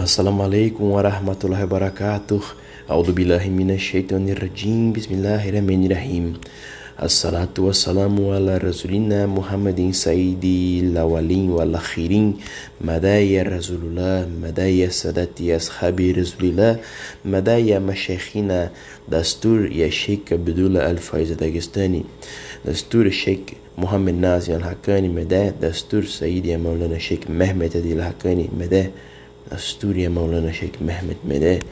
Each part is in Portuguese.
السلام عليكم ورحمة الله وبركاته أعوذ بالله من الشيطان الرجيم بسم الله الرحمن الرحيم الصلاة والسلام على رسولنا محمد سيد الأولين والآخرين مدايا رسول الله مدايا سادات أصحاب رسول الله مدايا مشايخنا دستور يا شيخ الله الفايز داغستاني دستور الشيخ محمد نازي الحكاني مدى دستور سيدي مولانا الشيخ محمد الحكاني مدى ya Maulana Sheikh Mehmet Madaya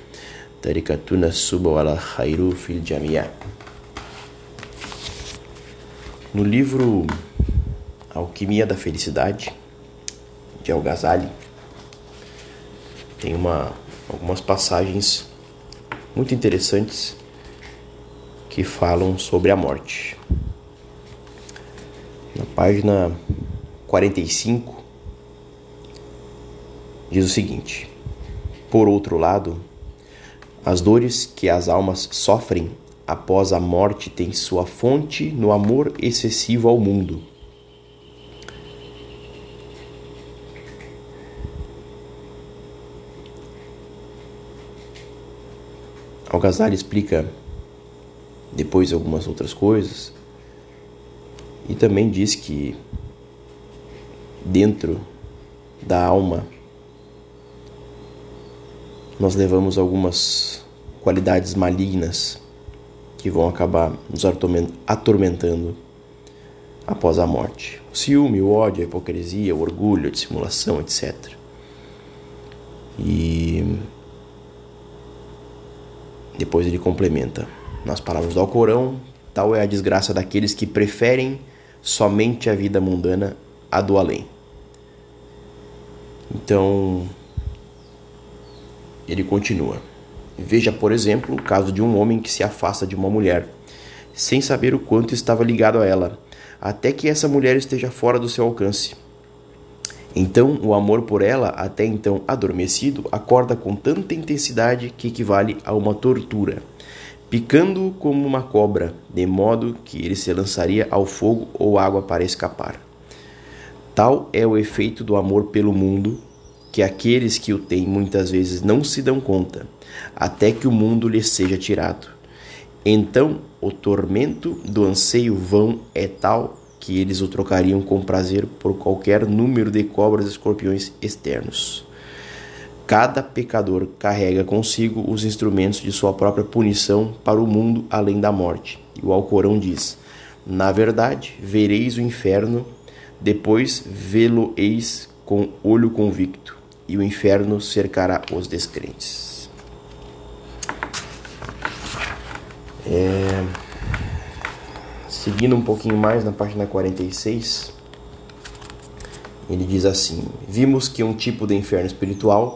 Tarikatuna Suba wal Khairu fil Jamia No livro Alquimia da Felicidade, de Al-Ghazali, tem uma, algumas passagens muito interessantes que falam sobre a morte. Na página 45, diz o seguinte: Por outro lado, as dores que as almas sofrem após a morte tem sua fonte no amor excessivo ao mundo. Al-Ghazali explica depois algumas outras coisas e também diz que dentro da alma nós levamos algumas qualidades malignas que vão acabar nos atormentando após a morte. O ciúme, o ódio, a hipocrisia, o orgulho, a dissimulação, etc. E depois ele complementa. Nas palavras do Alcorão, tal é a desgraça daqueles que preferem somente a vida mundana à do além. Então, ele continua. Veja, por exemplo, o caso de um homem que se afasta de uma mulher, sem saber o quanto estava ligado a ela, até que essa mulher esteja fora do seu alcance. Então, o amor por ela, até então adormecido, acorda com tanta intensidade que equivale a uma tortura, picando-o como uma cobra, de modo que ele se lançaria ao fogo ou água para escapar. Tal é o efeito do amor pelo mundo, que aqueles que o têm muitas vezes não se dão conta até que o mundo lhe seja tirado. Então o tormento do anseio vão é tal que eles o trocariam com prazer por qualquer número de cobras e escorpiões externos. Cada pecador carrega consigo os instrumentos de sua própria punição para o mundo além da morte. E o Alcorão diz: Na verdade, vereis o inferno, depois vê-lo-eis com olho convicto, e o inferno cercará os descrentes. É... Seguindo um pouquinho mais na página 46, ele diz assim: Vimos que um tipo de inferno espiritual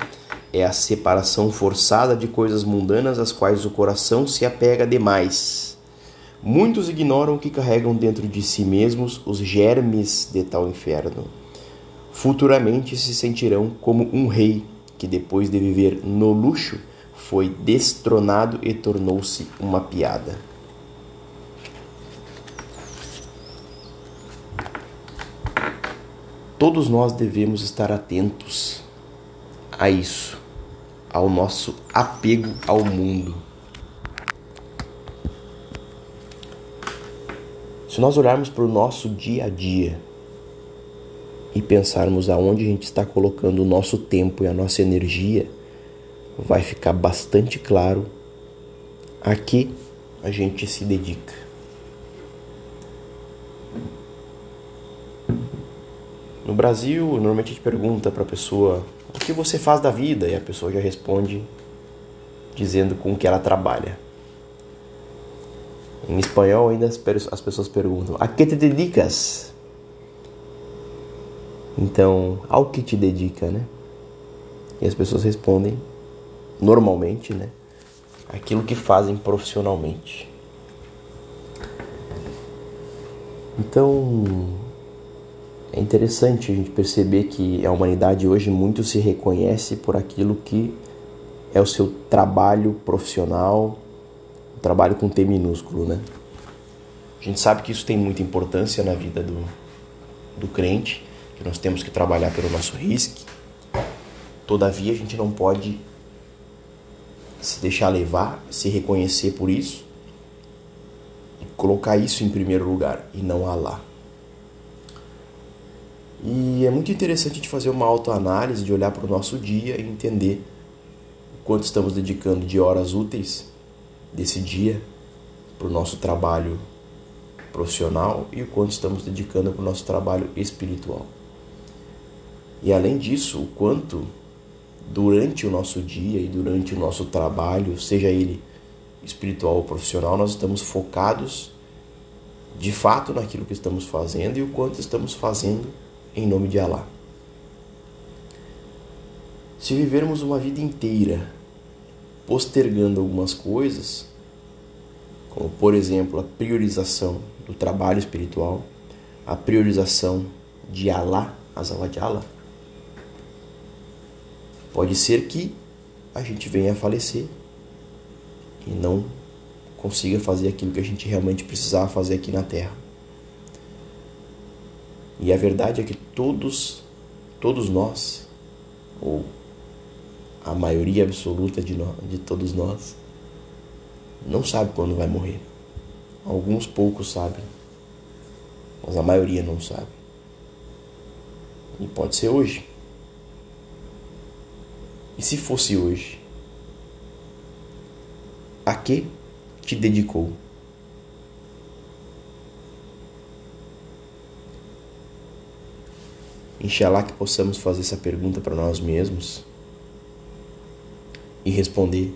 é a separação forçada de coisas mundanas às quais o coração se apega demais. Muitos ignoram que carregam dentro de si mesmos os germes de tal inferno. Futuramente se sentirão como um rei que, depois de viver no luxo, foi destronado e tornou-se uma piada. Todos nós devemos estar atentos a isso, ao nosso apego ao mundo. Se nós olharmos para o nosso dia a dia e pensarmos aonde a gente está colocando o nosso tempo e a nossa energia, vai ficar bastante claro a que a gente se dedica. No Brasil, normalmente a gente pergunta para a pessoa o que você faz da vida e a pessoa já responde dizendo com que ela trabalha. Em espanhol ainda as pessoas perguntam a que te dedicas? Então, ao que te dedica, né? E as pessoas respondem normalmente, né? Aquilo que fazem profissionalmente. Então, é interessante a gente perceber que a humanidade hoje muito se reconhece por aquilo que é o seu trabalho profissional, o trabalho com T minúsculo, né? A gente sabe que isso tem muita importância na vida do, do crente, que nós temos que trabalhar pelo nosso risco, Todavia, a gente não pode se deixar levar, se reconhecer por isso e colocar isso em primeiro lugar e não Allah. E é muito interessante de fazer uma autoanálise, de olhar para o nosso dia e entender o quanto estamos dedicando de horas úteis desse dia para o nosso trabalho profissional e o quanto estamos dedicando para o nosso trabalho espiritual. E além disso, o quanto durante o nosso dia e durante o nosso trabalho, seja ele espiritual ou profissional, nós estamos focados de fato naquilo que estamos fazendo e o quanto estamos fazendo em nome de Alá. Se vivermos uma vida inteira postergando algumas coisas, como por exemplo a priorização do trabalho espiritual, a priorização de Alá, Azawajala, pode ser que a gente venha a falecer e não consiga fazer aquilo que a gente realmente precisava fazer aqui na Terra. E a verdade é que todos, todos nós, ou a maioria absoluta de, nós, de todos nós, não sabe quando vai morrer. Alguns poucos sabem, mas a maioria não sabe. E pode ser hoje. E se fosse hoje? A que te dedicou? Inshallah que possamos fazer essa pergunta para nós mesmos e responder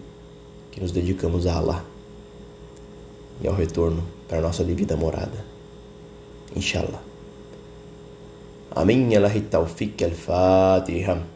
que nos dedicamos a Allah e ao retorno para a nossa devida morada. Inshallah. Amém. Ela tawfiq al-Fatiha.